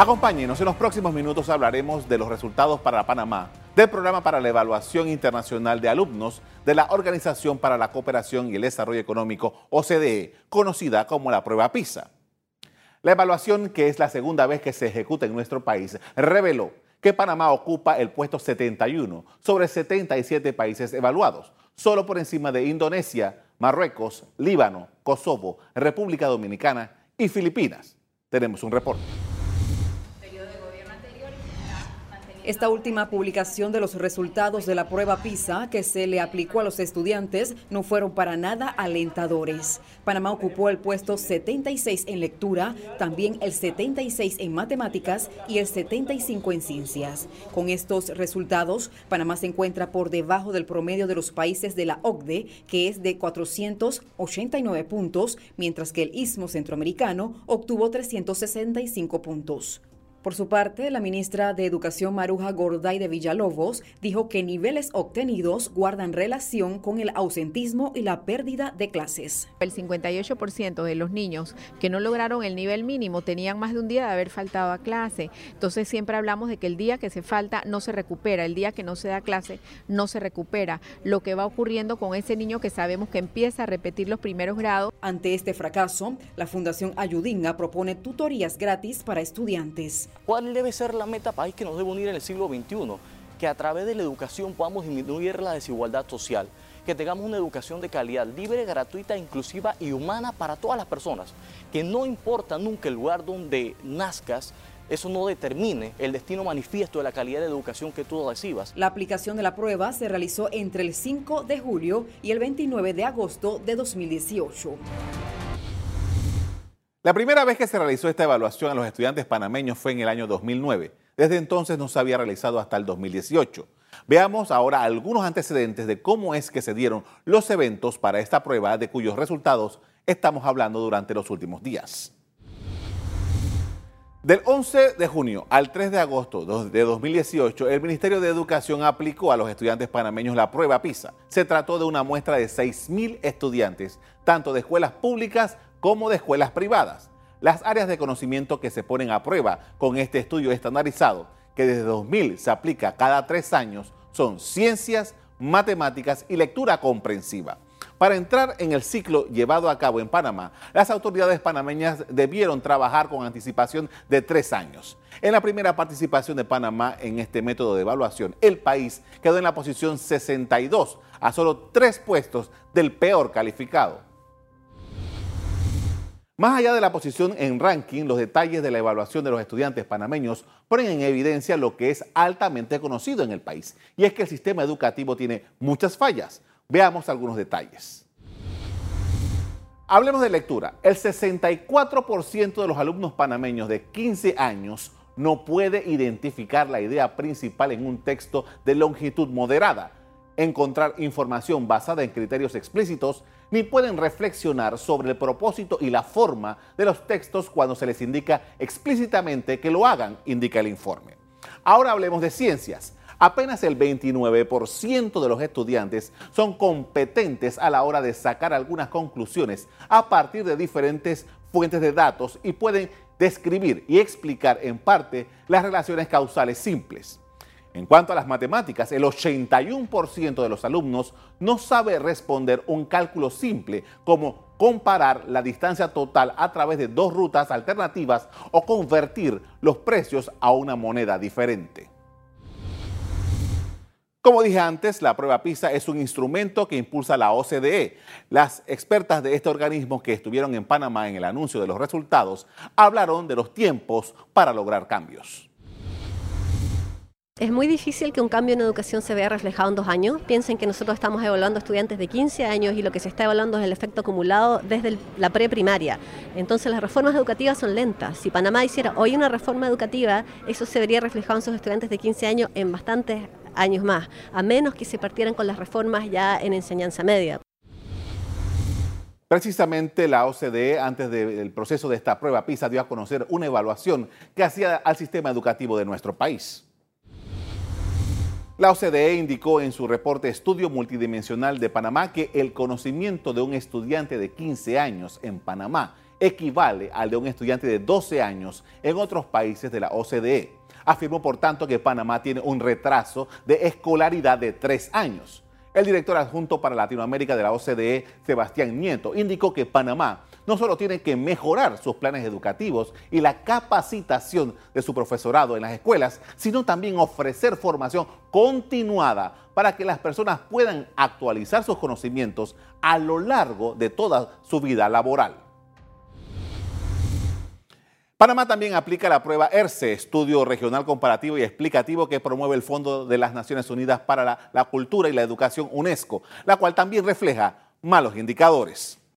Acompáñenos, en los próximos minutos hablaremos de los resultados para Panamá del Programa para la Evaluación Internacional de Alumnos de la Organización para la Cooperación y el Desarrollo Económico, OCDE, conocida como la prueba PISA. La evaluación, que es la segunda vez que se ejecuta en nuestro país, reveló que Panamá ocupa el puesto 71 sobre 77 países evaluados, solo por encima de Indonesia, Marruecos, Líbano, Kosovo, República Dominicana y Filipinas. Tenemos un reporte. Esta última publicación de los resultados de la prueba PISA que se le aplicó a los estudiantes no fueron para nada alentadores. Panamá ocupó el puesto 76 en lectura, también el 76 en matemáticas y el 75 en ciencias. Con estos resultados, Panamá se encuentra por debajo del promedio de los países de la OCDE, que es de 489 puntos, mientras que el Istmo Centroamericano obtuvo 365 puntos. Por su parte, la ministra de Educación Maruja Gorday de Villalobos dijo que niveles obtenidos guardan relación con el ausentismo y la pérdida de clases. El 58% de los niños que no lograron el nivel mínimo tenían más de un día de haber faltado a clase. Entonces siempre hablamos de que el día que se falta no se recupera, el día que no se da clase no se recupera. Lo que va ocurriendo con ese niño que sabemos que empieza a repetir los primeros grados. Ante este fracaso, la Fundación Ayudinga propone tutorías gratis para estudiantes. ¿Cuál debe ser la meta país que nos debe unir en el siglo XXI? Que a través de la educación podamos disminuir la desigualdad social, que tengamos una educación de calidad, libre, gratuita, inclusiva y humana para todas las personas, que no importa nunca el lugar donde nazcas, eso no determine el destino manifiesto de la calidad de educación que tú recibas. La aplicación de la prueba se realizó entre el 5 de julio y el 29 de agosto de 2018. La primera vez que se realizó esta evaluación a los estudiantes panameños fue en el año 2009. Desde entonces no se había realizado hasta el 2018. Veamos ahora algunos antecedentes de cómo es que se dieron los eventos para esta prueba de cuyos resultados estamos hablando durante los últimos días. Del 11 de junio al 3 de agosto de 2018, el Ministerio de Educación aplicó a los estudiantes panameños la prueba PISA. Se trató de una muestra de 6.000 estudiantes, tanto de escuelas públicas como de escuelas privadas. Las áreas de conocimiento que se ponen a prueba con este estudio estandarizado, que desde 2000 se aplica cada tres años, son ciencias, matemáticas y lectura comprensiva. Para entrar en el ciclo llevado a cabo en Panamá, las autoridades panameñas debieron trabajar con anticipación de tres años. En la primera participación de Panamá en este método de evaluación, el país quedó en la posición 62, a solo tres puestos del peor calificado. Más allá de la posición en ranking, los detalles de la evaluación de los estudiantes panameños ponen en evidencia lo que es altamente conocido en el país, y es que el sistema educativo tiene muchas fallas. Veamos algunos detalles. Hablemos de lectura. El 64% de los alumnos panameños de 15 años no puede identificar la idea principal en un texto de longitud moderada, encontrar información basada en criterios explícitos ni pueden reflexionar sobre el propósito y la forma de los textos cuando se les indica explícitamente que lo hagan, indica el informe. Ahora hablemos de ciencias. Apenas el 29% de los estudiantes son competentes a la hora de sacar algunas conclusiones a partir de diferentes fuentes de datos y pueden describir y explicar en parte las relaciones causales simples. En cuanto a las matemáticas, el 81% de los alumnos no sabe responder un cálculo simple como comparar la distancia total a través de dos rutas alternativas o convertir los precios a una moneda diferente. Como dije antes, la prueba PISA es un instrumento que impulsa la OCDE. Las expertas de este organismo que estuvieron en Panamá en el anuncio de los resultados hablaron de los tiempos para lograr cambios. Es muy difícil que un cambio en educación se vea reflejado en dos años. Piensen que nosotros estamos evaluando estudiantes de 15 años y lo que se está evaluando es el efecto acumulado desde la preprimaria. Entonces las reformas educativas son lentas. Si Panamá hiciera hoy una reforma educativa, eso se vería reflejado en sus estudiantes de 15 años en bastantes años más, a menos que se partieran con las reformas ya en enseñanza media. Precisamente la OCDE, antes del proceso de esta prueba PISA, dio a conocer una evaluación que hacía al sistema educativo de nuestro país. La OCDE indicó en su reporte Estudio Multidimensional de Panamá que el conocimiento de un estudiante de 15 años en Panamá equivale al de un estudiante de 12 años en otros países de la OCDE. Afirmó, por tanto, que Panamá tiene un retraso de escolaridad de tres años. El director adjunto para Latinoamérica de la OCDE, Sebastián Nieto, indicó que Panamá no solo tiene que mejorar sus planes educativos y la capacitación de su profesorado en las escuelas, sino también ofrecer formación continuada para que las personas puedan actualizar sus conocimientos a lo largo de toda su vida laboral. Panamá también aplica la prueba ERCE, Estudio Regional Comparativo y Explicativo que promueve el Fondo de las Naciones Unidas para la, la Cultura y la Educación UNESCO, la cual también refleja malos indicadores.